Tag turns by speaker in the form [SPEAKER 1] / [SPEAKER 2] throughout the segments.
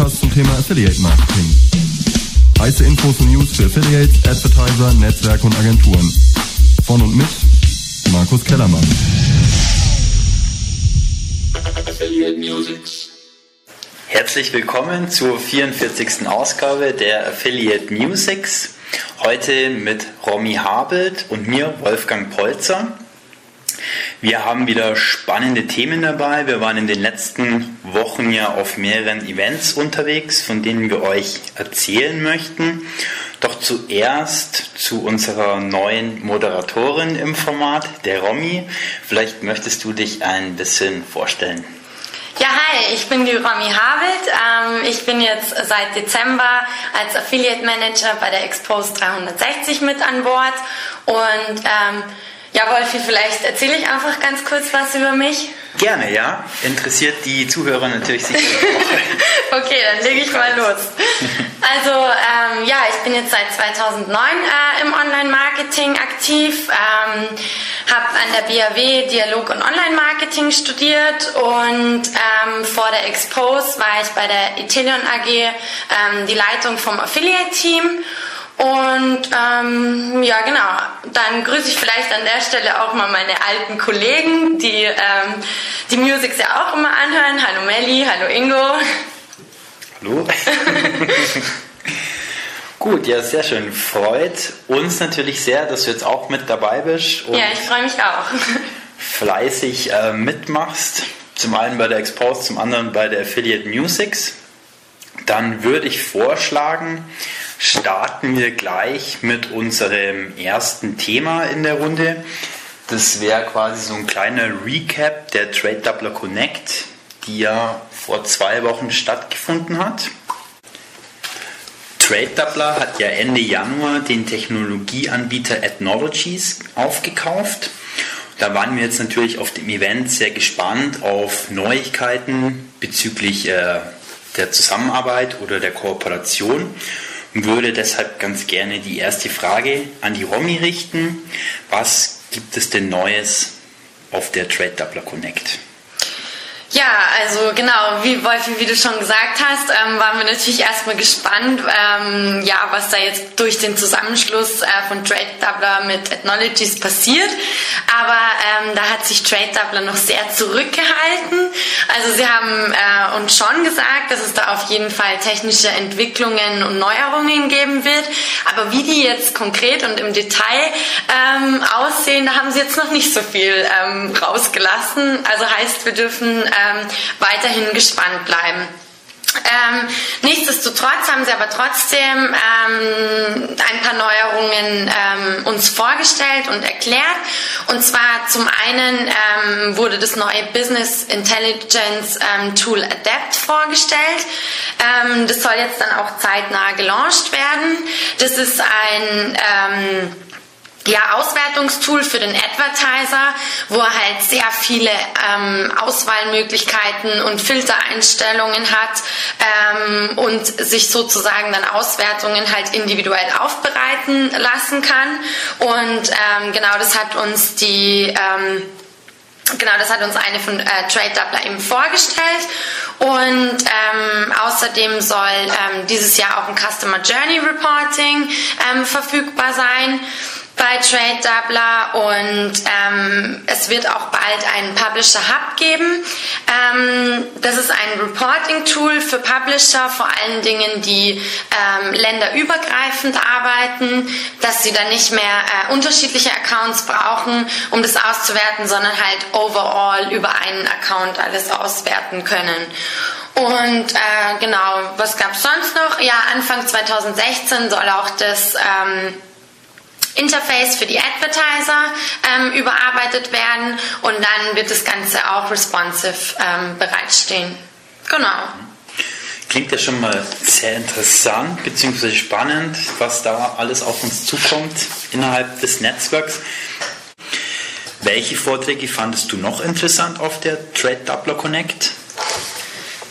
[SPEAKER 1] Podcast zum Thema Affiliate Marketing. Heiße Infos und News für Affiliates, Advertiser, Netzwerke und Agenturen. Von und mit Markus Kellermann.
[SPEAKER 2] Herzlich willkommen zur 44. Ausgabe der Affiliate Musics. Heute mit Romy Habelt und mir, Wolfgang Polzer. Wir haben wieder spannende Themen dabei. Wir waren in den letzten Wochen ja auf mehreren Events unterwegs, von denen wir euch erzählen möchten. Doch zuerst zu unserer neuen Moderatorin im Format, der Romy. Vielleicht möchtest du dich ein bisschen vorstellen.
[SPEAKER 3] Ja, hi, ich bin die Romy Havelt. Ähm, ich bin jetzt seit Dezember als Affiliate Manager bei der Expose 360 mit an Bord und ähm, ja, Wolfi, vielleicht erzähle ich einfach ganz kurz was über mich.
[SPEAKER 2] Gerne, ja. Interessiert die Zuhörer natürlich sicher
[SPEAKER 3] okay, dann lege ich mal los. Also, ähm, ja, ich bin jetzt seit 2009 äh, im Online-Marketing aktiv, ähm, habe an der BAW Dialog- und Online-Marketing studiert und ähm, vor der Expose war ich bei der Italian AG ähm, die Leitung vom Affiliate-Team und ähm, ja, genau. Dann grüße ich vielleicht an der Stelle auch mal meine alten Kollegen, die ähm, die Musics ja auch immer anhören. Hallo Melli, hallo Ingo.
[SPEAKER 2] Hallo. Gut, ja, sehr schön. Freut uns natürlich sehr, dass du jetzt auch mit dabei bist.
[SPEAKER 3] ja, ich freue mich auch.
[SPEAKER 2] Fleißig äh, mitmachst. Zum einen bei der Expose, zum anderen bei der Affiliate Musics. Dann würde ich vorschlagen, starten wir gleich mit unserem ersten Thema in der Runde. Das wäre quasi so ein kleiner Recap der Trade Doubler Connect, die ja vor zwei Wochen stattgefunden hat. Trade Doubler hat ja Ende Januar den Technologieanbieter Ethnologies aufgekauft. Da waren wir jetzt natürlich auf dem Event sehr gespannt auf Neuigkeiten bezüglich äh, der Zusammenarbeit oder der Kooperation würde deshalb ganz gerne die erste Frage an die Romy richten. Was gibt es denn Neues auf der Trade Doubler Connect?
[SPEAKER 3] Ja, also genau, wie Wolfi, wie du schon gesagt hast, ähm, waren wir natürlich erstmal gespannt, ähm, ja, was da jetzt durch den Zusammenschluss äh, von Trade Doubler mit Ethnologies passiert. Aber ähm, da hat sich Trade Doubler noch sehr zurückgehalten. Also sie haben äh, uns schon gesagt, dass es da auf jeden Fall technische Entwicklungen und Neuerungen geben wird. Aber wie die jetzt konkret und im Detail ähm, aussehen, da haben sie jetzt noch nicht so viel ähm, rausgelassen. Also heißt, wir dürfen ähm, weiterhin gespannt bleiben. Ähm, nichtsdestotrotz haben sie aber trotzdem ähm, ein paar Neuerungen ähm, uns vorgestellt und erklärt. Und zwar zum einen ähm, wurde das neue Business Intelligence ähm, Tool Adapt vorgestellt. Ähm, das soll jetzt dann auch zeitnah gelauncht werden. Das ist ein ja, Auswertungstool für den Advertiser, wo er halt sehr viele ähm, Auswahlmöglichkeiten und Filtereinstellungen hat ähm, und sich sozusagen dann Auswertungen halt individuell aufbereiten lassen kann. Und ähm, genau das hat uns die ähm, Genau, das hat uns eine von äh, Trade Doubler eben vorgestellt und ähm, außerdem soll ähm, dieses Jahr auch ein Customer Journey Reporting ähm, verfügbar sein bei Trade Doubler und ähm, es wird auch bald einen Publisher Hub geben. Ähm, das ist ein Reporting-Tool für Publisher, vor allen Dingen, die ähm, länderübergreifend arbeiten, dass sie dann nicht mehr äh, unterschiedliche Accounts brauchen, um das auszuwerten, sondern halt overall über einen Account alles auswerten können. Und äh, genau, was gab es sonst noch? Ja, Anfang 2016 soll auch das ähm, Interface für die Advertiser ähm, überarbeitet werden und dann wird das Ganze auch responsive ähm, bereitstehen. Genau.
[SPEAKER 2] Klingt ja schon mal sehr interessant bzw. spannend, was da alles auf uns zukommt innerhalb des Netzwerks. Welche Vorträge fandest du noch interessant auf der Trade Doubler Connect?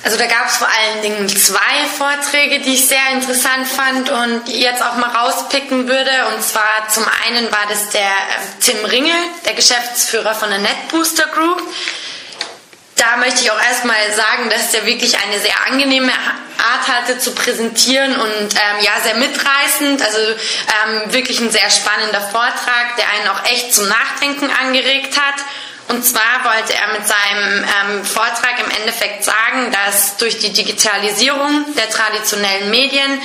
[SPEAKER 3] Also da gab es vor allen Dingen zwei Vorträge, die ich sehr interessant fand und jetzt auch mal rauspicken würde. Und zwar zum einen war das der äh, Tim Ringel, der Geschäftsführer von der NetBooster Group. da möchte ich auch erstmal sagen, dass er wirklich eine sehr angenehme Art hatte zu präsentieren und ähm, ja, sehr mitreißend. Also ähm, wirklich ein sehr spannender Vortrag, der einen auch echt zum Nachdenken angeregt hat. Und zwar wollte er mit seinem ähm, Vortrag im Endeffekt sagen, dass durch die Digitalisierung der traditionellen Medien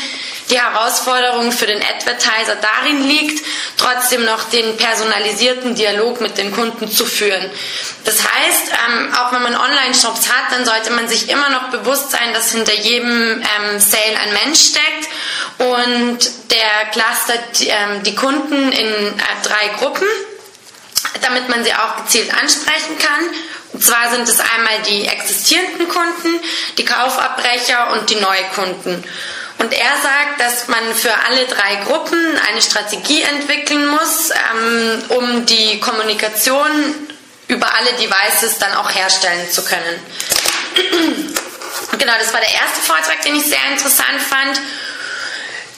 [SPEAKER 3] die Herausforderung für den Advertiser darin liegt, trotzdem noch den personalisierten Dialog mit den Kunden zu führen. Das heißt, ähm, auch wenn man Online-Shops hat, dann sollte man sich immer noch bewusst sein, dass hinter jedem ähm, Sale ein Mensch steckt und der clustert ähm, die Kunden in äh, drei Gruppen damit man sie auch gezielt ansprechen kann. Und zwar sind es einmal die existierenden Kunden, die Kaufabbrecher und die Neukunden. Und er sagt, dass man für alle drei Gruppen eine Strategie entwickeln muss, ähm, um die Kommunikation über alle Devices dann auch herstellen zu können. genau, das war der erste Vortrag, den ich sehr interessant fand.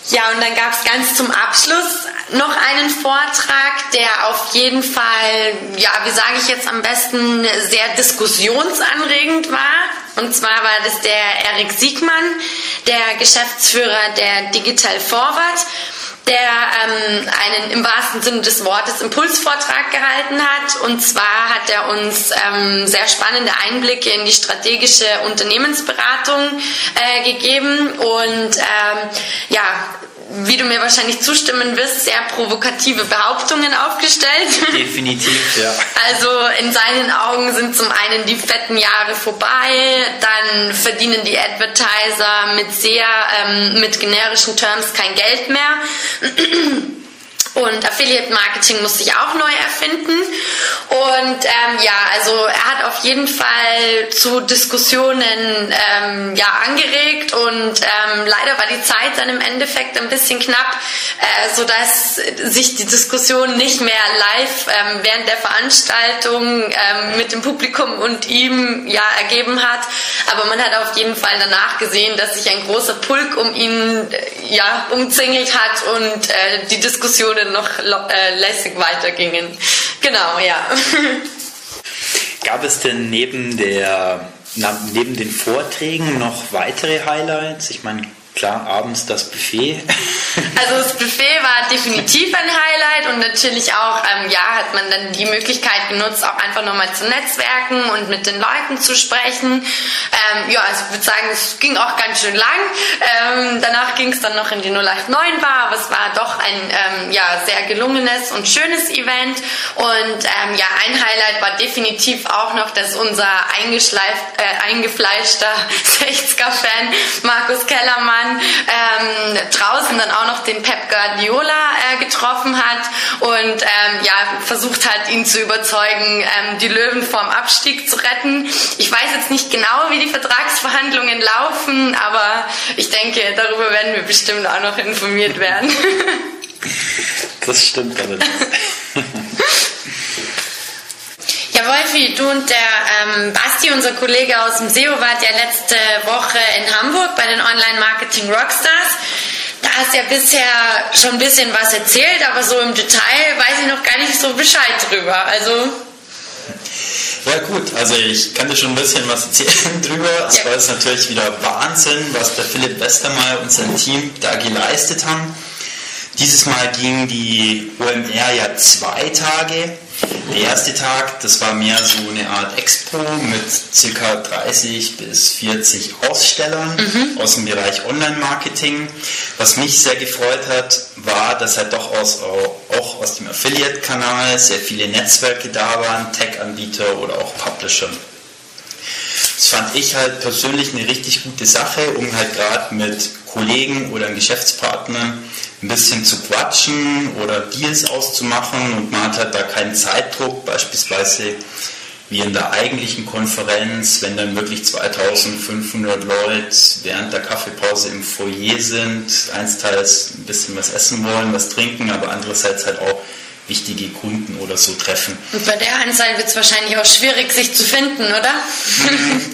[SPEAKER 3] Ja, und dann gab es ganz zum Abschluss noch einen Vortrag, der auf jeden Fall, ja, wie sage ich jetzt am besten, sehr diskussionsanregend war. Und zwar war das der Erik Siegmann, der Geschäftsführer der Digital Forward der ähm, einen im wahrsten Sinne des Wortes Impulsvortrag gehalten hat. Und zwar hat er uns ähm, sehr spannende Einblicke in die strategische Unternehmensberatung äh, gegeben und ähm, ja, wie du mir wahrscheinlich zustimmen wirst, sehr provokative Behauptungen aufgestellt.
[SPEAKER 4] Definitiv, ja.
[SPEAKER 3] Also in seinen Augen sind zum einen die fetten Jahre vorbei, dann verdienen die Advertiser mit sehr, ähm, mit generischen Terms kein Geld mehr. Und Affiliate Marketing muss sich auch neu erfinden. Und ähm, ja, also er hat auf jeden Fall zu Diskussionen ähm, ja, angeregt und ähm, leider war die Zeit dann im Endeffekt ein bisschen knapp, äh, sodass sich die Diskussion nicht mehr live ähm, während der Veranstaltung ähm, mit dem Publikum und ihm ja ergeben hat. Aber man hat auf jeden Fall danach gesehen, dass sich ein großer Pulk um ihn äh, ja, umzingelt hat und äh, die Diskussionen Stunden noch äh, lässig weitergingen. Genau, ja.
[SPEAKER 4] Gab es denn neben der neben den Vorträgen noch weitere Highlights? Ich meine, Klar, abends das Buffet.
[SPEAKER 3] Also das Buffet war definitiv ein Highlight und natürlich auch, ähm, ja, hat man dann die Möglichkeit genutzt, auch einfach nochmal zu netzwerken und mit den Leuten zu sprechen. Ähm, ja, also ich würde sagen, es ging auch ganz schön lang. Ähm, danach ging es dann noch in die 089 Bar, aber es war doch ein ähm, ja, sehr gelungenes und schönes Event. Und ähm, ja, ein Highlight war definitiv auch noch, dass unser äh, eingefleischter 60er-Fan Markus Kellermann ähm, draußen dann auch noch den Pep Guardiola äh, getroffen hat und ähm, ja, versucht hat, ihn zu überzeugen, ähm, die Löwen vorm Abstieg zu retten. Ich weiß jetzt nicht genau, wie die Vertragsverhandlungen laufen, aber ich denke, darüber werden wir bestimmt auch noch informiert werden.
[SPEAKER 4] das stimmt allerdings.
[SPEAKER 3] Ja, Wolfi, du und der ähm, Basti, unser Kollege aus dem SEO, wart ja letzte Woche in Hamburg bei den Online-Marketing Rockstars. Hast ja bisher schon ein bisschen was erzählt, aber so im Detail weiß ich noch gar nicht so Bescheid drüber. Also
[SPEAKER 2] ja gut, also ich kann dir schon ein bisschen was erzählen drüber. Es ja. war jetzt natürlich wieder Wahnsinn, was der Philipp Westermeier und sein Team da geleistet haben. Dieses Mal ging die OMR ja zwei Tage der erste Tag, das war mehr so eine Art Expo mit ca. 30 bis 40 Ausstellern mhm. aus dem Bereich Online-Marketing. Was mich sehr gefreut hat, war, dass halt doch aus, auch aus dem Affiliate-Kanal sehr viele Netzwerke da waren, Tech-Anbieter oder auch Publisher. Das fand ich halt persönlich eine richtig gute Sache, um halt gerade mit Kollegen oder Geschäftspartnern ein bisschen zu quatschen oder Deals auszumachen und man hat halt da keinen Zeitdruck, beispielsweise wie in der eigentlichen Konferenz, wenn dann wirklich 2500 Leute während der Kaffeepause im Foyer sind, einsteils ein bisschen was essen wollen, was trinken, aber andererseits halt auch wichtige Kunden oder so treffen.
[SPEAKER 3] Und bei der Anzahl wird es wahrscheinlich auch schwierig, sich zu finden, oder?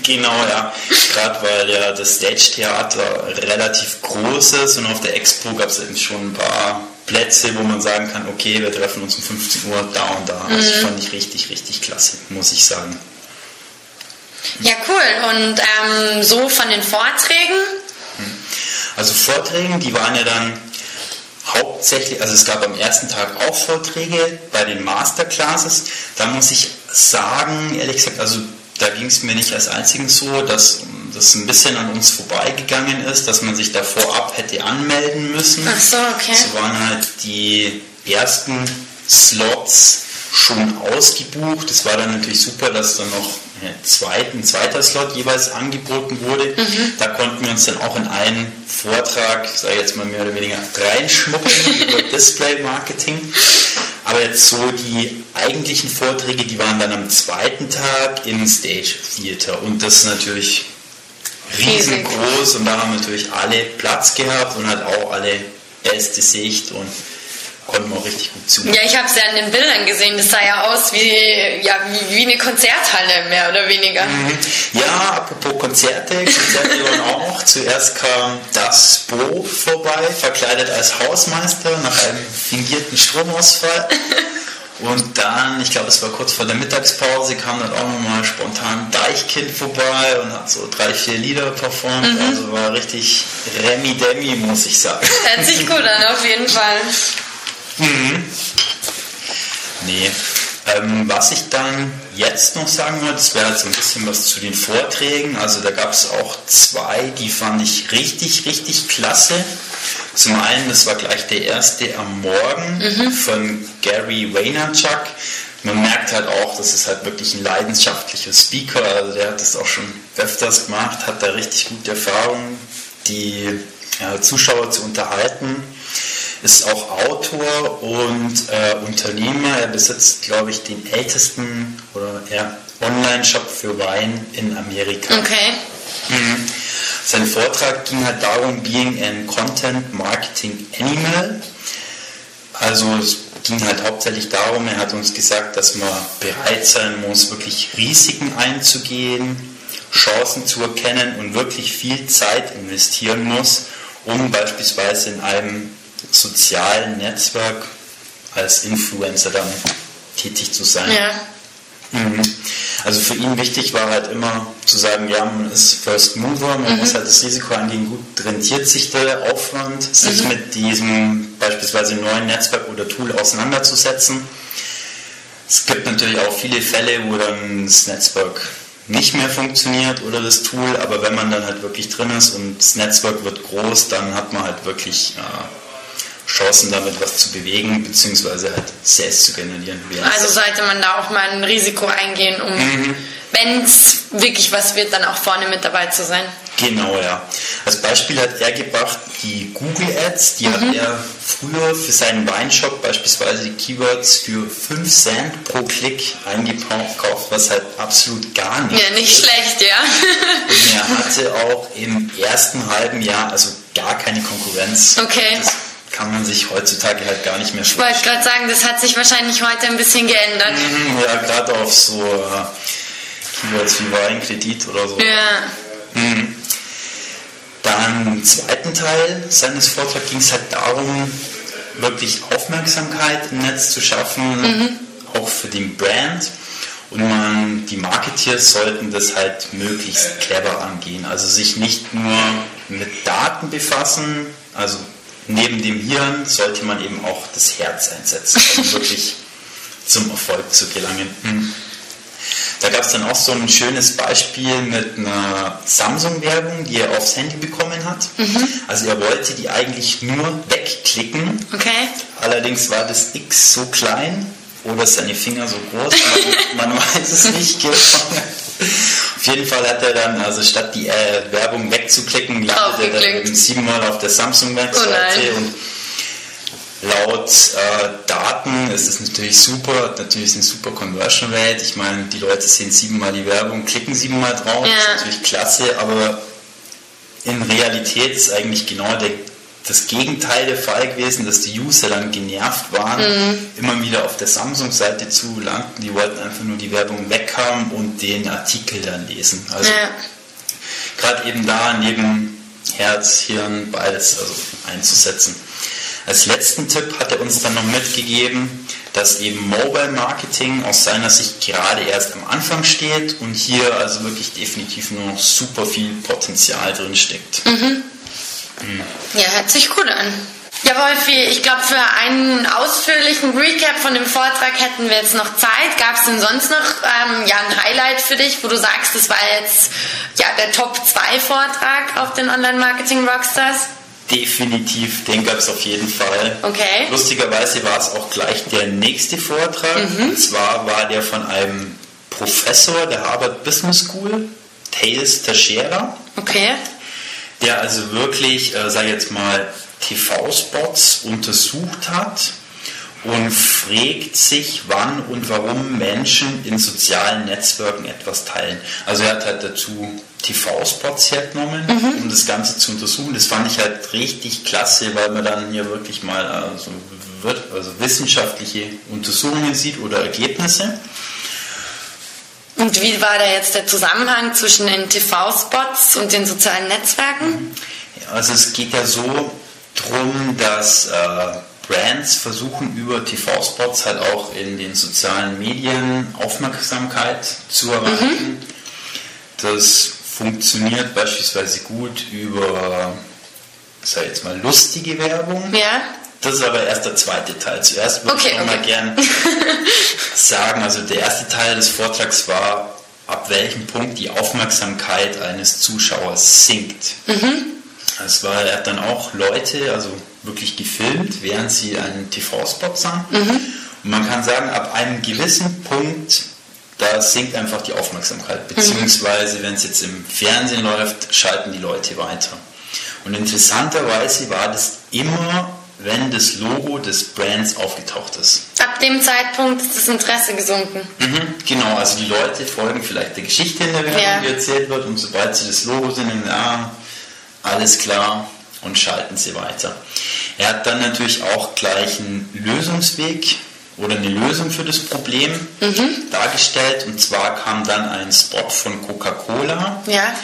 [SPEAKER 2] genau, ja. Gerade weil ja das Stage-Theater relativ groß ist und auf der Expo gab es eben schon ein paar Plätze, wo man sagen kann, okay, wir treffen uns um 15 Uhr da und da. Also mhm. Das fand ich richtig, richtig klasse, muss ich sagen.
[SPEAKER 3] Ja, cool. Und ähm, so von den Vorträgen?
[SPEAKER 2] Also Vorträgen, die waren ja dann hauptsächlich, also es gab am ersten Tag auch Vorträge bei den Masterclasses. Da muss ich sagen, ehrlich gesagt, also da ging es mir nicht als einzigen so, dass das ein bisschen an uns vorbeigegangen ist, dass man sich da vorab hätte anmelden müssen.
[SPEAKER 3] Ach so, okay.
[SPEAKER 2] So waren halt die ersten Slots schon ausgebucht. Es war dann natürlich super, dass dann noch ein zweiter Slot jeweils angeboten wurde. Mhm. Da konnten wir uns dann auch in einen Vortrag, sage ich jetzt mal mehr oder weniger, reinschmuggeln über Display Marketing. Aber jetzt so die eigentlichen Vorträge, die waren dann am zweiten Tag im Stage Theater und das natürlich riesengroß und da haben natürlich alle Platz gehabt und hat auch alle beste Sicht und konnten wir auch richtig gut zu.
[SPEAKER 3] Ja, ich habe es ja in den Bildern gesehen. Das sah ja aus wie, ja, wie, wie eine Konzerthalle, mehr oder weniger. Mhm.
[SPEAKER 2] Ja, apropos Konzerte, Konzerte waren auch. Zuerst kam das Bo vorbei, verkleidet als Hausmeister nach einem fingierten Stromausfall. Und dann, ich glaube, es war kurz vor der Mittagspause, kam dann auch nochmal spontan Deichkind vorbei und hat so drei, vier Lieder performt. Mhm. Also war richtig Remi-Demi, muss ich sagen.
[SPEAKER 3] Hört sich gut an, auf jeden Fall.
[SPEAKER 2] Mhm. Nee. Ähm, was ich dann jetzt noch sagen wollte, das wäre halt so ein bisschen was zu den Vorträgen. Also da gab es auch zwei, die fand ich richtig, richtig klasse. Zum einen, das war gleich der erste am Morgen mhm. von Gary Vaynerchuk. Man merkt halt auch, das ist halt wirklich ein leidenschaftlicher Speaker. Also der hat das auch schon öfters gemacht, hat da richtig gute Erfahrungen, die ja, Zuschauer zu unterhalten ist auch Autor und äh, Unternehmer. Er besitzt, glaube ich, den ältesten oder ja, Online-Shop für Wein in Amerika.
[SPEAKER 3] Okay.
[SPEAKER 2] Mhm. Sein Vortrag ging halt darum, being an Content Marketing Animal. Also es ging halt hauptsächlich darum, er hat uns gesagt, dass man bereit sein muss, wirklich Risiken einzugehen, Chancen zu erkennen und wirklich viel Zeit investieren muss, um beispielsweise in einem sozialen Netzwerk als Influencer dann tätig zu sein.
[SPEAKER 3] Ja.
[SPEAKER 2] Mhm. Also für ihn wichtig war halt immer zu sagen, ja, man ist First Mover, man mhm. muss halt das Risiko angehen, gut rentiert sich der Aufwand, sich mhm. mit diesem beispielsweise neuen Netzwerk oder Tool auseinanderzusetzen. Es gibt natürlich auch viele Fälle, wo dann das Netzwerk nicht mehr funktioniert oder das Tool, aber wenn man dann halt wirklich drin ist und das Netzwerk wird groß, dann hat man halt wirklich äh, Chancen damit was zu bewegen, beziehungsweise halt Sales zu generieren.
[SPEAKER 3] Also sollte man da auch mal ein Risiko eingehen, um, mhm. wenn es wirklich was wird, dann auch vorne mit dabei zu sein.
[SPEAKER 2] Genau, ja. Als Beispiel hat er gebracht, die Google Ads, die mhm. hat er früher für seinen Weinshop beispielsweise die Keywords für 5 Cent pro Klick eingekauft, was halt absolut gar nicht
[SPEAKER 3] Ja, nicht ist. schlecht, ja.
[SPEAKER 2] Und er hatte auch im ersten halben Jahr also gar keine Konkurrenz.
[SPEAKER 3] Okay.
[SPEAKER 2] Das kann man sich heutzutage halt gar nicht mehr
[SPEAKER 3] vorstellen. Ich wollte gerade sagen, das hat sich wahrscheinlich heute ein bisschen geändert.
[SPEAKER 2] Mhm, ja, gerade auf so äh, Keywords wie Weinkredit oder so.
[SPEAKER 3] Ja.
[SPEAKER 2] Mhm. Dann im zweiten Teil seines Vortrags ging es halt darum, wirklich Aufmerksamkeit im Netz zu schaffen, mhm. auch für den Brand. Und man, die Marketeers sollten das halt möglichst clever angehen. Also sich nicht nur mit Daten befassen, also neben dem Hirn sollte man eben auch das Herz einsetzen, um wirklich zum Erfolg zu gelangen. Mhm. Da gab es dann auch so ein schönes Beispiel mit einer Samsung-Werbung, die er aufs Handy bekommen hat. Mhm. Also er wollte die eigentlich nur wegklicken.
[SPEAKER 3] Okay.
[SPEAKER 2] Allerdings war das X so klein oder seine Finger so groß, man, man weiß es nicht genau. Auf jeden Fall hat er dann, also statt die äh, Werbung wegzuklicken, landet er dann siebenmal auf der Samsung-Webseite
[SPEAKER 3] oh
[SPEAKER 2] und laut äh, Daten ist es natürlich super, natürlich eine super Conversion Rate. Ich meine, die Leute sehen siebenmal die Werbung, klicken siebenmal drauf, ja. ist natürlich klasse, aber in Realität ist eigentlich genau der das Gegenteil der Fall gewesen, dass die User dann genervt waren, mhm. immer wieder auf der Samsung-Seite zu landen. Die wollten einfach nur die Werbung weghaben und den Artikel dann lesen. Also ja. gerade eben da neben Herz, Hirn, beides also einzusetzen. Als letzten Tipp hat er uns dann noch mitgegeben, dass eben Mobile Marketing aus seiner Sicht gerade erst am Anfang steht und hier also wirklich definitiv nur noch super viel Potenzial drin steckt.
[SPEAKER 3] Mhm. Ja, hört sich gut an. Ja, Wolfi, ich glaube, für einen ausführlichen Recap von dem Vortrag hätten wir jetzt noch Zeit. Gab es denn sonst noch ähm, ja, ein Highlight für dich, wo du sagst, das war jetzt ja, der Top-2-Vortrag auf den Online-Marketing-Rockstars?
[SPEAKER 2] Definitiv, den gab es auf jeden Fall.
[SPEAKER 3] Okay.
[SPEAKER 2] Lustigerweise war es auch gleich der nächste Vortrag. Mhm. Und zwar war der von einem Professor der Harvard Business School, Thales Teixeira.
[SPEAKER 3] Okay.
[SPEAKER 2] Der also wirklich, äh, sag jetzt mal, TV-Spots untersucht hat und fragt sich, wann und warum Menschen in sozialen Netzwerken etwas teilen. Also er hat halt dazu TV-Spots hergenommen, mhm. um das Ganze zu untersuchen. Das fand ich halt richtig klasse, weil man dann hier wirklich mal also, also wissenschaftliche Untersuchungen sieht oder Ergebnisse.
[SPEAKER 3] Und wie war da jetzt der Zusammenhang zwischen den TV-Spots und den sozialen Netzwerken?
[SPEAKER 2] Also es geht ja so, darum, dass äh, Brands versuchen über TV-Spots halt auch in den sozialen Medien Aufmerksamkeit zu erreichen. Mhm. Das funktioniert beispielsweise gut über, sag jetzt mal, lustige Werbung.
[SPEAKER 3] Ja.
[SPEAKER 2] Das ist aber erst der zweite Teil. Zuerst würde
[SPEAKER 3] okay,
[SPEAKER 2] ich
[SPEAKER 3] okay.
[SPEAKER 2] mal gern sagen, also der erste Teil des Vortrags war, ab welchem Punkt die Aufmerksamkeit eines Zuschauers sinkt. Mhm. Es war, er hat dann auch Leute, also wirklich gefilmt, während sie einen TV-Spot sahen. Mhm. Und man kann sagen, ab einem gewissen Punkt, da sinkt einfach die Aufmerksamkeit. Mhm. Beziehungsweise, mhm. wenn es jetzt im Fernsehen läuft, schalten die Leute weiter. Und interessanterweise war das immer, wenn das Logo des Brands aufgetaucht ist.
[SPEAKER 3] Ab dem Zeitpunkt ist das Interesse gesunken.
[SPEAKER 2] Mhm, genau, also die Leute folgen vielleicht der Geschichte in der Werbung, ja. die erzählt wird, und sobald sie das Logo sehen, ah, alles klar und schalten Sie weiter. Er hat dann natürlich auch gleich einen Lösungsweg oder eine Lösung für das Problem mhm. dargestellt. Und zwar kam dann ein Spot von Coca-Cola,
[SPEAKER 3] ja.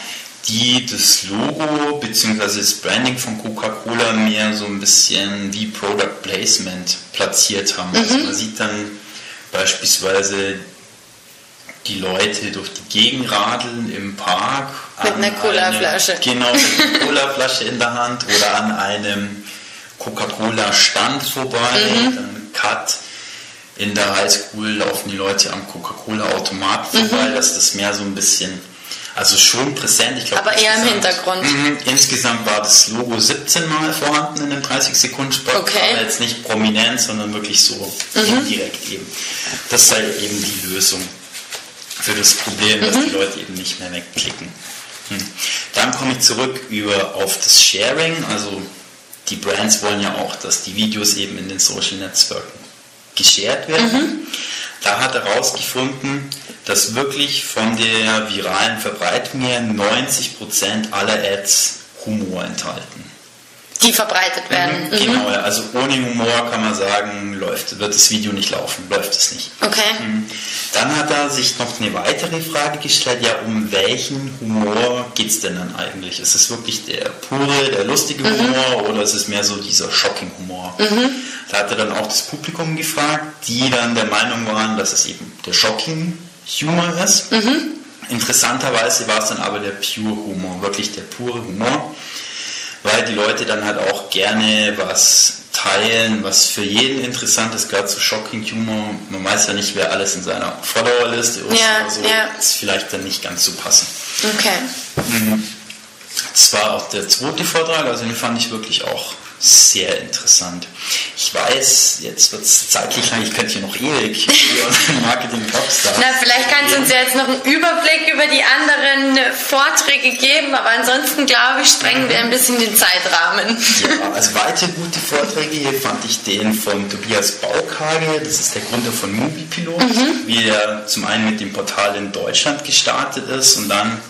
[SPEAKER 2] Die das Logo bzw. das Branding von Coca-Cola mehr so ein bisschen wie Product Placement platziert haben. Also mhm. Also man sieht dann beispielsweise die Leute durch die Gegend radeln im Park.
[SPEAKER 3] Mit einer Colaflasche.
[SPEAKER 2] Genau, mit einer Colaflasche in der Hand oder an einem Coca-Cola-Stand vorbei. Mhm. Dann Cut. In der Highschool laufen die Leute am Coca-Cola-Automat vorbei, mhm. dass das mehr so ein bisschen, also schon präsent. Ich
[SPEAKER 3] glaub, Aber eher im Hintergrund.
[SPEAKER 2] Mh, insgesamt war das Logo 17 Mal vorhanden in dem 30-Sekunden-Spot.
[SPEAKER 3] Okay.
[SPEAKER 2] Aber jetzt nicht prominent, sondern wirklich so mhm. indirekt eben. Das sei eben die Lösung für das Problem, dass mhm. die Leute eben nicht mehr wegklicken. Hm. Dann komme ich zurück über auf das Sharing. Also die Brands wollen ja auch, dass die Videos eben in den Social Netzwerken geshared werden. Mhm. Da hat er herausgefunden, dass wirklich von der viralen Verbreitung her 90% aller Ads Humor enthalten
[SPEAKER 3] die verbreitet werden.
[SPEAKER 2] Mhm, genau, ja. also ohne Humor kann man sagen, läuft, wird das Video nicht laufen, läuft es nicht.
[SPEAKER 3] Okay.
[SPEAKER 2] Mhm. Dann hat er sich noch eine weitere Frage gestellt, ja, um welchen Humor geht es denn dann eigentlich? Ist es wirklich der pure, der lustige mhm. Humor oder ist es mehr so dieser Shocking-Humor? Mhm. Da hat er dann auch das Publikum gefragt, die dann der Meinung waren, dass es eben der Shocking-Humor ist. Mhm. Interessanterweise war es dann aber der pure Humor, wirklich der pure Humor weil die Leute dann halt auch gerne was teilen, was für jeden interessant ist, gerade zu Shocking Humor. Man weiß ja nicht, wer alles in seiner Followerliste ist
[SPEAKER 3] ja,
[SPEAKER 2] oder so.
[SPEAKER 3] Ja.
[SPEAKER 2] Ist vielleicht dann nicht ganz so passend.
[SPEAKER 3] Okay.
[SPEAKER 2] Mhm. Das war auch der zweite Vortrag, also den fand ich wirklich auch sehr interessant. Ich weiß, jetzt wird es zeitlich lang, ich könnte hier noch ewig Marketing Topstar.
[SPEAKER 3] Na, vielleicht kannst du uns jetzt noch einen Überblick über die anderen Vorträge geben, aber ansonsten glaube ich, sprengen wir ein bisschen den Zeitrahmen.
[SPEAKER 2] Ja, also weitere gute Vorträge hier fand ich den von Tobias Baukage, das ist der Gründer von Moviepilot, mhm. wie er zum einen mit dem Portal in Deutschland gestartet ist und dann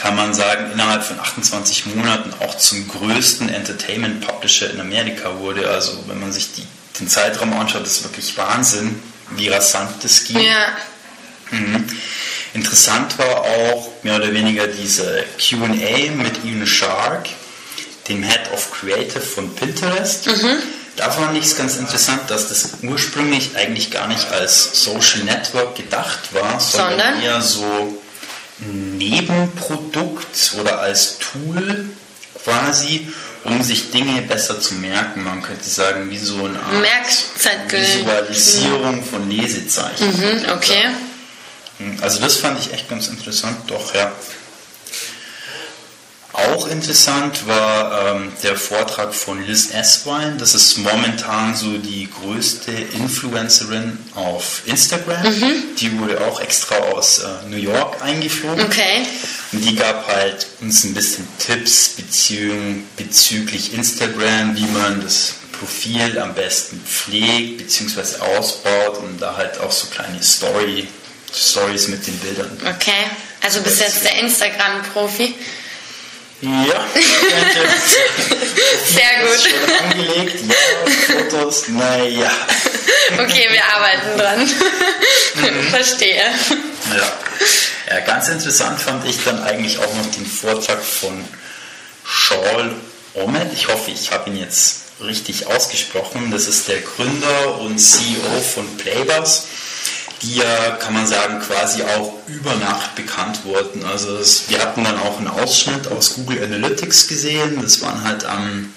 [SPEAKER 2] kann man sagen, innerhalb von 28 Monaten auch zum größten Entertainment Publisher in Amerika wurde. Also wenn man sich die, den Zeitraum anschaut, ist wirklich Wahnsinn, wie rasant das ging.
[SPEAKER 3] Ja.
[SPEAKER 2] Mhm. Interessant war auch mehr oder weniger diese QA mit Ian Shark, dem Head of Creative von Pinterest. Mhm. Da fand ich es ganz interessant, dass das ursprünglich eigentlich gar nicht als Social Network gedacht war, sondern, sondern? eher so Nebenprodukt oder als Tool quasi, um sich Dinge besser zu merken. Man könnte sagen, wie so eine Art Visualisierung von Lesezeichen.
[SPEAKER 3] Mhm, okay.
[SPEAKER 2] Also das fand ich echt ganz interessant, doch, ja. Auch interessant war ähm, der Vortrag von Liz Eswine. Das ist momentan so die größte Influencerin auf Instagram. Mhm. Die wurde auch extra aus äh, New York eingeflogen.
[SPEAKER 3] Okay.
[SPEAKER 2] Und die gab halt uns ein bisschen Tipps bezü bezüglich Instagram, wie man das Profil am besten pflegt bzw. ausbaut und da halt auch so kleine Story, Stories mit den Bildern.
[SPEAKER 3] Okay, also bist jetzt der Instagram-Profi.
[SPEAKER 2] Ja,
[SPEAKER 3] sehr gut.
[SPEAKER 2] Angelegt, ja, Fotos, naja.
[SPEAKER 3] Okay, wir arbeiten dran. Mhm. Verstehe.
[SPEAKER 2] Ja. ja, ganz interessant fand ich dann eigentlich auch noch den Vortrag von Shaul Omed. Ich hoffe, ich habe ihn jetzt richtig ausgesprochen. Das ist der Gründer und CEO von Playbus die ja, kann man sagen, quasi auch über Nacht bekannt wurden. Also das, wir hatten dann auch einen Ausschnitt aus Google Analytics gesehen. Das waren halt am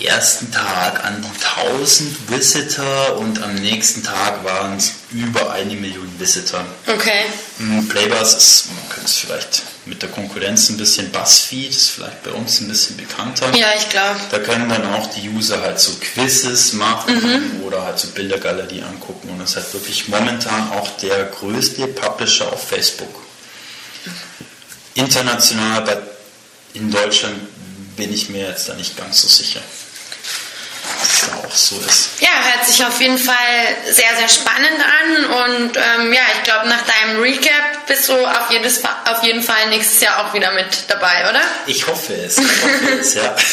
[SPEAKER 2] ersten Tag an die 1000 Visitor und am nächsten Tag waren es über eine Million Visitor.
[SPEAKER 3] Okay.
[SPEAKER 2] Hm, Playbus ist, man könnte es vielleicht mit der Konkurrenz ein bisschen Buzzfeed, ist vielleicht bei uns ein bisschen bekannter.
[SPEAKER 3] Ja, ich glaube.
[SPEAKER 2] Da können dann auch die User halt so Quizzes machen mhm. oder halt so Bildergalerie angucken und das ist halt wirklich momentan auch der größte Publisher auf Facebook. International, aber in Deutschland bin ich mir jetzt da nicht ganz so sicher es auch so ist.
[SPEAKER 3] Ja, hört sich auf jeden Fall sehr, sehr spannend an und ähm, ja, ich glaube, nach deinem Recap bist du auf, jedes, auf jeden Fall nächstes Jahr auch wieder mit dabei, oder?
[SPEAKER 2] Ich hoffe es, ich hoffe es, ja.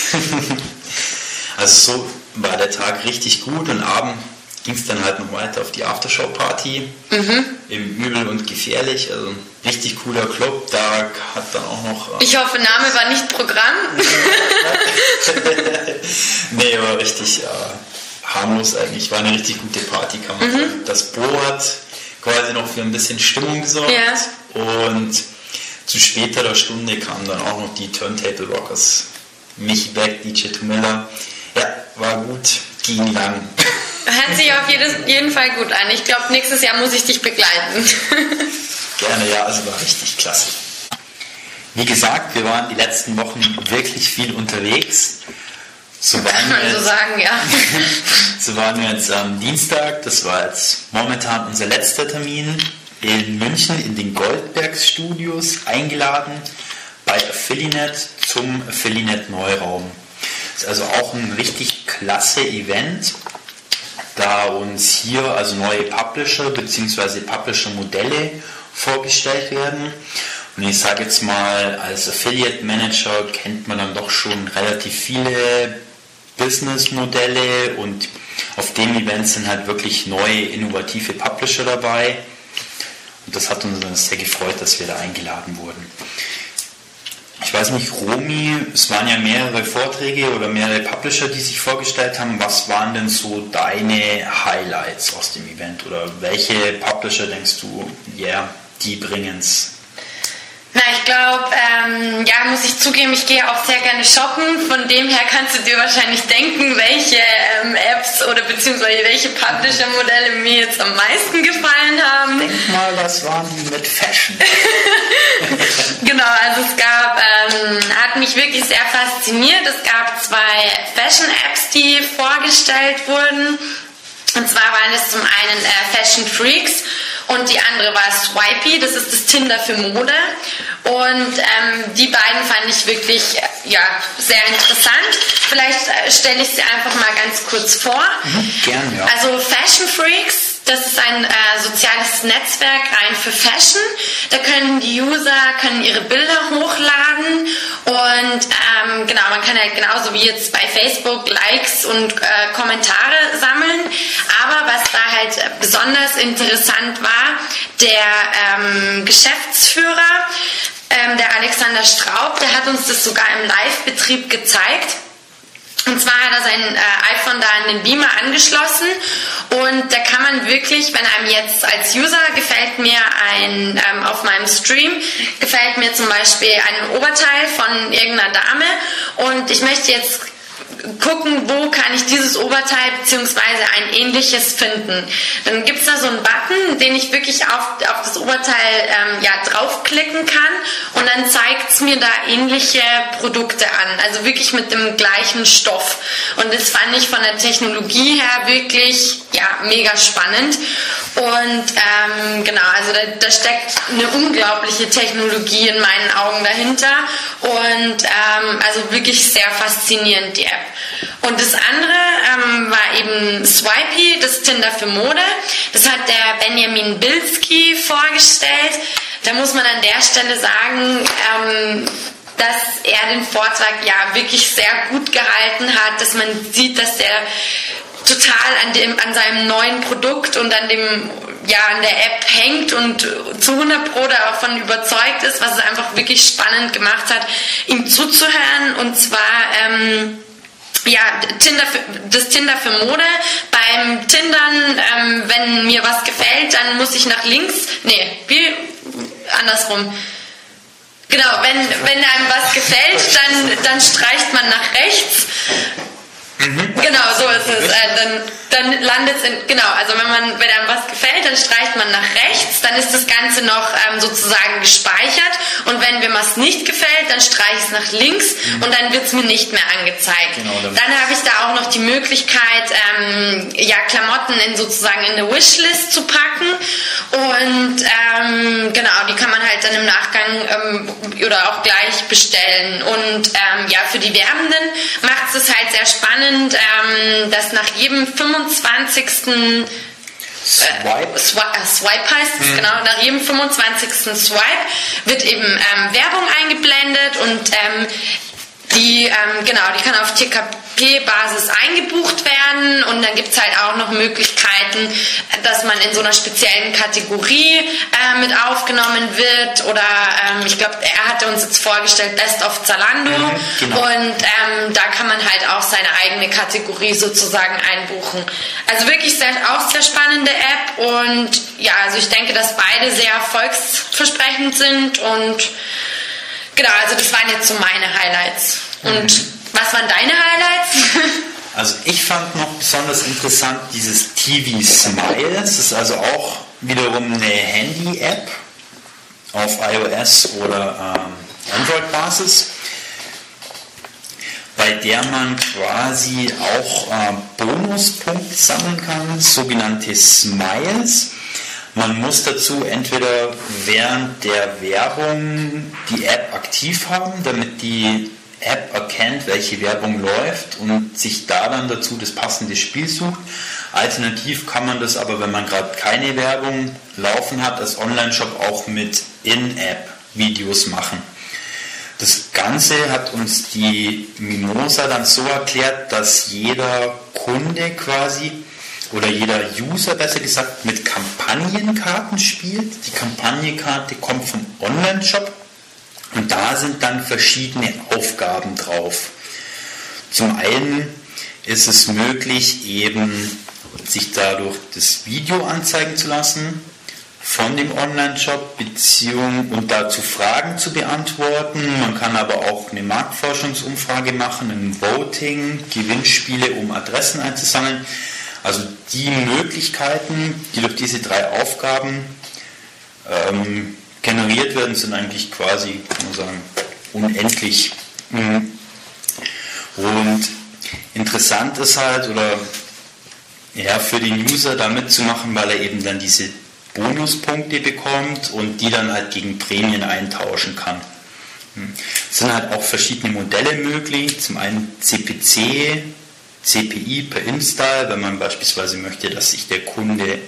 [SPEAKER 2] Also so war der Tag richtig gut und abend ging es dann halt noch weiter auf die Aftershow-Party mhm. im Übel und Gefährlich. Also richtig cooler Club. Da hat dann auch noch.
[SPEAKER 3] Äh ich hoffe, Name war nicht Programm.
[SPEAKER 2] nee, war richtig äh, harmlos eigentlich. War eine richtig gute Party, kann man mhm. sagen. Das Bo hat quasi noch für ein bisschen Stimmung gesorgt. Ja. Und zu späterer Stunde kamen dann auch noch die Turntable Rockers. Mich Beck, DJ Tumella. Ja, war gut, ging lang.
[SPEAKER 3] Hört sich auf jedes, jeden Fall gut an. Ich glaube, nächstes Jahr muss ich dich begleiten.
[SPEAKER 2] Gerne, ja, also war richtig klasse. Wie gesagt, wir waren die letzten Wochen wirklich viel unterwegs.
[SPEAKER 3] So waren Kann man so sagen, ja.
[SPEAKER 2] so waren wir jetzt am Dienstag, das war jetzt momentan unser letzter Termin, in München in den Goldbergs Studios eingeladen bei Affilinet zum Affilinet Neuraum. Das ist also auch ein richtig klasse Event da uns hier also neue Publisher bzw. Publisher-Modelle vorgestellt werden. Und ich sage jetzt mal, als Affiliate Manager kennt man dann doch schon relativ viele Business-Modelle und auf dem Event sind halt wirklich neue, innovative Publisher dabei. Und das hat uns sehr gefreut, dass wir da eingeladen wurden ich weiß nicht, Romi, es waren ja mehrere Vorträge oder mehrere Publisher, die sich vorgestellt haben. Was waren denn so deine Highlights aus dem Event oder welche Publisher denkst du, ja, yeah, die bringen es
[SPEAKER 3] ich glaube, ähm, ja, muss ich zugeben, ich gehe auch sehr gerne shoppen. Von dem her kannst du dir wahrscheinlich denken, welche ähm, Apps oder beziehungsweise welche Publisher-Modelle mir jetzt am meisten gefallen haben.
[SPEAKER 2] Denk mal, was waren die mit Fashion?
[SPEAKER 3] genau, also es gab, ähm, hat mich wirklich sehr fasziniert. Es gab zwei Fashion-Apps, die vorgestellt wurden. Und zwar waren es zum einen äh, Fashion Freaks und die andere war Swipey, das ist das Tinder für Mode. Und ähm, die beiden fand ich wirklich äh, ja, sehr interessant. Vielleicht äh, stelle ich sie einfach mal ganz kurz vor.
[SPEAKER 2] Mhm, gern, ja.
[SPEAKER 3] Also Fashion Freaks das ist ein äh, soziales Netzwerk rein für Fashion. Da können die User können ihre Bilder hochladen und ähm, genau, man kann halt genauso wie jetzt bei Facebook Likes und äh, Kommentare sammeln. Halt besonders interessant war, der ähm, Geschäftsführer, ähm, der Alexander Straub, der hat uns das sogar im Live-Betrieb gezeigt. Und zwar hat er sein äh, iPhone da an den Beamer angeschlossen. Und da kann man wirklich, wenn einem jetzt als User gefällt mir ein, ähm, auf meinem Stream, gefällt mir zum Beispiel ein Oberteil von irgendeiner Dame. Und ich möchte jetzt gucken, wo kann ich dieses Oberteil bzw. ein ähnliches finden. Dann gibt es da so einen Button, den ich wirklich auf, auf das Oberteil ähm, ja, draufklicken kann und dann zeigt es mir da ähnliche Produkte an. Also wirklich mit dem gleichen Stoff. Und das fand ich von der Technologie her wirklich ja, mega spannend. Und ähm, genau, also da, da, steckt eine unglaubliche Technologie in meinen Augen dahinter. Und ähm, also wirklich sehr faszinierend, die App. Und das andere ähm, war eben Swipey, das Tinder für Mode. Das hat der Benjamin Bilski vorgestellt. Da muss man an der Stelle sagen, ähm, dass er den Vortrag ja wirklich sehr gut gehalten hat, dass man sieht, dass er total an, dem, an seinem neuen Produkt und an dem ja an der App hängt und zu 100 Pro davon überzeugt ist, was es einfach wirklich spannend gemacht hat, ihm zuzuhören und zwar ähm, ja, Tinder für, das Tinder für Mode. Beim Tindern, ähm, wenn mir was gefällt, dann muss ich nach links. Nee, wie andersrum. Genau, wenn, wenn einem was gefällt, dann, dann streicht man nach rechts. Mhm. Genau, so ist es. Äh, dann dann landet es in, genau, also wenn man, wenn einem was gefällt, dann streicht man nach rechts, dann ist das Ganze noch ähm, sozusagen gespeichert und wenn mir was nicht gefällt, dann streiche ich es nach links mhm. und dann wird es mir nicht mehr angezeigt. Genau, dann, dann habe ich da auch noch die Möglichkeit, ähm, ja, Klamotten in sozusagen in eine Wishlist zu packen und ähm, genau, die kann man halt dann im Nachgang ähm, oder auch gleich bestellen und ähm, ja, für die Werbenden macht es halt sehr spannend, ähm, dass nach jedem 25 25. Swipe. Äh, Swipe, äh, Swipe heißt es, mhm. genau. Nach jedem 25. Swipe wird eben ähm, Werbung eingeblendet und ähm, die, ähm, genau, die kann auf TKP-Basis eingebucht werden und dann gibt es halt auch noch Möglichkeiten, dass man in so einer speziellen Kategorie äh, mit aufgenommen wird oder ähm, ich glaube, er hatte uns jetzt vorgestellt Best of Zalando mhm, genau. und ähm, da kann man halt auch seine eigene Kategorie sozusagen einbuchen. Also wirklich sehr, auch sehr spannende App und ja, also ich denke, dass beide sehr erfolgsversprechend sind und Genau, also das waren jetzt so meine Highlights. Und mhm. Was waren deine Highlights?
[SPEAKER 2] Also ich fand noch besonders interessant dieses TV Smile. Das ist also auch wiederum eine Handy-App auf iOS oder ähm, Android-Basis, bei der man quasi auch äh, Bonuspunkte sammeln kann, sogenannte Smiles. Man muss dazu entweder während der Werbung die App aktiv haben, damit die App erkennt, welche Werbung läuft und sich da dann dazu das passende Spiel sucht. Alternativ kann man das aber, wenn man gerade keine Werbung laufen hat, als Online-Shop auch mit In-App-Videos machen. Das Ganze hat uns die Mimosa dann so erklärt, dass jeder Kunde quasi oder jeder User besser gesagt mit Kampagnenkarten spielt. Die Kampagnenkarte kommt vom Online-Shop und da sind dann verschiedene Aufgaben drauf. Zum einen ist es möglich, eben sich dadurch das Video anzeigen zu lassen von dem Online-Shop und dazu Fragen zu beantworten. Man kann aber auch eine Marktforschungsumfrage machen, ein Voting, Gewinnspiele, um Adressen einzusammeln. Also die Möglichkeiten, die durch diese drei Aufgaben ähm, generiert werden, sind eigentlich quasi, kann man sagen, unendlich. Mhm. Und interessant ist halt, oder ja, für den User da mitzumachen, weil er eben dann diese Bonuspunkte bekommt und die dann halt gegen Prämien eintauschen kann. Mhm. Es sind halt auch verschiedene Modelle möglich. Zum einen CPC, CPI per Install, wenn man beispielsweise möchte, dass sich der Kunde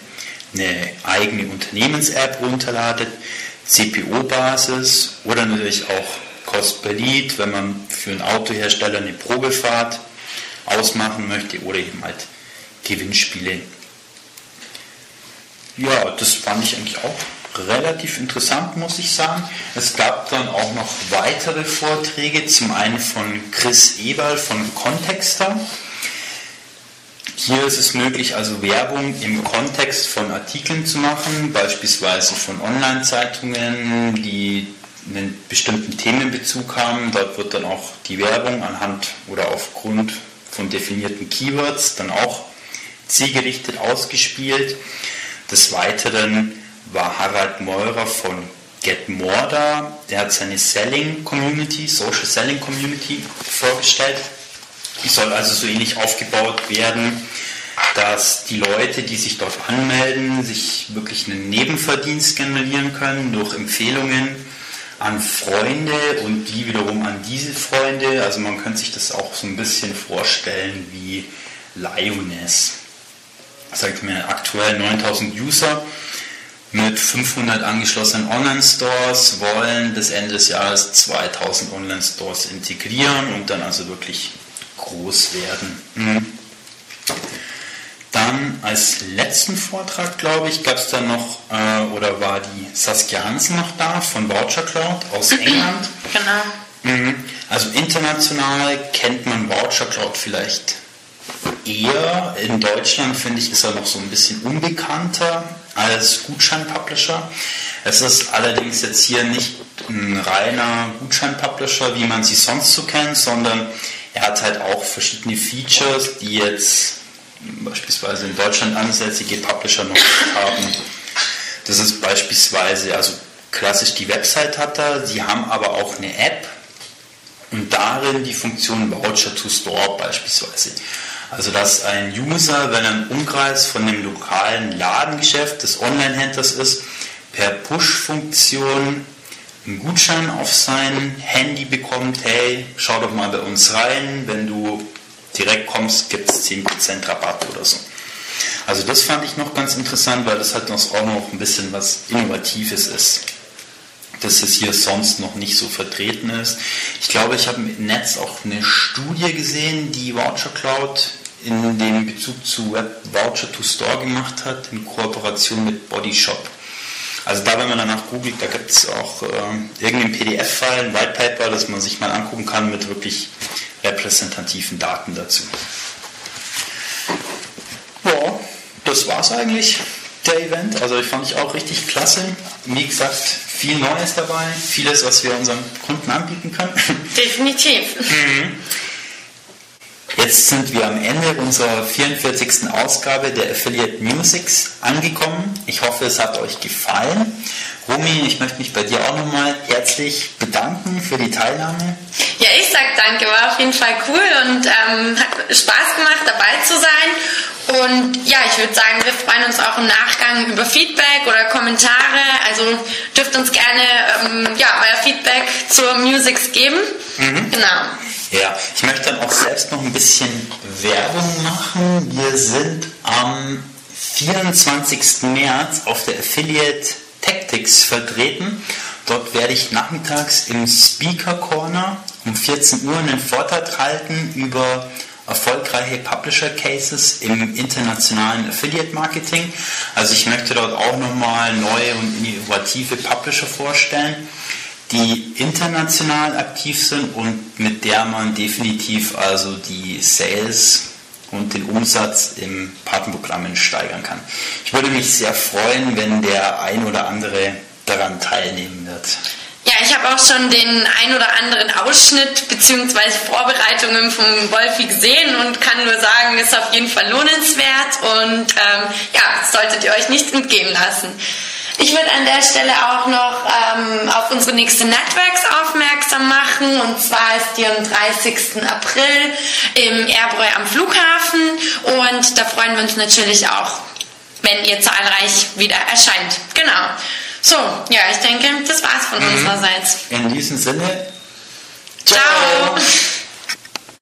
[SPEAKER 2] eine eigene Unternehmens-App runterladet, CPO-Basis oder natürlich auch Cost per Lead, wenn man für einen Autohersteller eine Probefahrt ausmachen möchte oder eben halt Gewinnspiele. Ja, das fand ich eigentlich auch relativ interessant, muss ich sagen. Es gab dann auch noch weitere Vorträge, zum einen von Chris Eberl von Contexter. Hier ist es möglich, also Werbung im Kontext von Artikeln zu machen, beispielsweise von Online-Zeitungen, die einen bestimmten Themenbezug haben. Dort wird dann auch die Werbung anhand oder aufgrund von definierten Keywords dann auch zielgerichtet ausgespielt. Des Weiteren war Harald Meurer von Get More da. Der hat seine Selling Community, Social Selling Community vorgestellt. Die soll also so ähnlich aufgebaut werden, dass die Leute, die sich dort anmelden, sich wirklich einen Nebenverdienst generieren können durch Empfehlungen an Freunde und die wiederum an diese Freunde. Also man könnte sich das auch so ein bisschen vorstellen wie Lioness. Sagt mir aktuell 9000 User mit 500 angeschlossenen Online-Stores wollen bis Ende des Jahres 2000 Online-Stores integrieren und dann also wirklich groß werden. Mhm. Dann als letzten Vortrag, glaube ich, gab es dann noch, äh, oder war die Saskia Hansen noch da von Voucher Cloud aus England.
[SPEAKER 3] Genau.
[SPEAKER 2] Mhm. Also international kennt man Voucher Cloud vielleicht eher. In Deutschland finde ich, ist er noch so ein bisschen unbekannter als Gutschein-Publisher. Es ist allerdings jetzt hier nicht ein reiner Gutschein-Publisher, wie man sie sonst so kennt, sondern er hat halt auch verschiedene Features, die jetzt beispielsweise in Deutschland ansässige Publisher noch haben. Das ist beispielsweise, also klassisch die Website hat er, sie haben aber auch eine App und darin die Funktion Voucher to Store beispielsweise. Also dass ein User, wenn er im Umkreis von dem lokalen Ladengeschäft des Online-Händlers ist, per Push-Funktion einen Gutschein auf sein Handy bekommt, hey, schau doch mal bei uns rein, wenn du direkt kommst, gibt es 10% Rabatt oder so. Also das fand ich noch ganz interessant, weil das halt auch noch ein bisschen was Innovatives ist. Dass es hier sonst noch nicht so vertreten ist. Ich glaube, ich habe im Netz auch eine Studie gesehen, die Voucher Cloud in dem Bezug zu Web Voucher to Store gemacht hat, in Kooperation mit Bodyshop. Also da, wenn man danach googelt, da gibt es auch äh, irgendeinen PDF-File, ein White Paper, das man sich mal angucken kann mit wirklich repräsentativen Daten dazu. Ja, das war's eigentlich, der Event. Also ich fand ich auch richtig klasse. Wie gesagt, viel Neues dabei, vieles, was wir unseren Kunden anbieten können.
[SPEAKER 3] Definitiv.
[SPEAKER 2] Mhm. Jetzt sind wir am Ende unserer 44. Ausgabe der Affiliate Musics angekommen. Ich hoffe, es hat euch gefallen. Romy, ich möchte mich bei dir auch nochmal herzlich bedanken für die Teilnahme.
[SPEAKER 3] Ja, ich sag danke, war auf jeden Fall cool und ähm, hat Spaß gemacht, dabei zu sein. Und ja, ich würde sagen, wir freuen uns auch im Nachgang über Feedback oder Kommentare. Also dürft uns gerne ähm, ja, euer Feedback zur Musics geben. Mhm. Genau.
[SPEAKER 2] Ja, ich möchte dann auch selbst noch ein bisschen Werbung machen. Wir sind am 24. März auf der Affiliate Tactics vertreten. Dort werde ich nachmittags im Speaker Corner um 14 Uhr einen Vortrag halten über erfolgreiche Publisher Cases im internationalen Affiliate Marketing. Also ich möchte dort auch nochmal neue und innovative Publisher vorstellen die international aktiv sind und mit der man definitiv also die Sales und den Umsatz im Partnerprogramm steigern kann. Ich würde mich sehr freuen, wenn der ein oder andere daran teilnehmen wird.
[SPEAKER 3] Ja, ich habe auch schon den ein oder anderen Ausschnitt bzw. Vorbereitungen vom Wolfi gesehen und kann nur sagen, ist auf jeden Fall lohnenswert und ähm, ja, solltet ihr euch nicht entgehen lassen. Ich würde an der Stelle auch noch ähm, auf unsere nächste Networks aufmerksam machen. Und zwar ist die am 30. April im Airbräu am Flughafen. Und da freuen wir uns natürlich auch, wenn ihr zahlreich wieder erscheint. Genau. So, ja, ich denke, das war's von mhm. unsererseits.
[SPEAKER 2] In diesem Sinne.
[SPEAKER 3] ciao. ciao.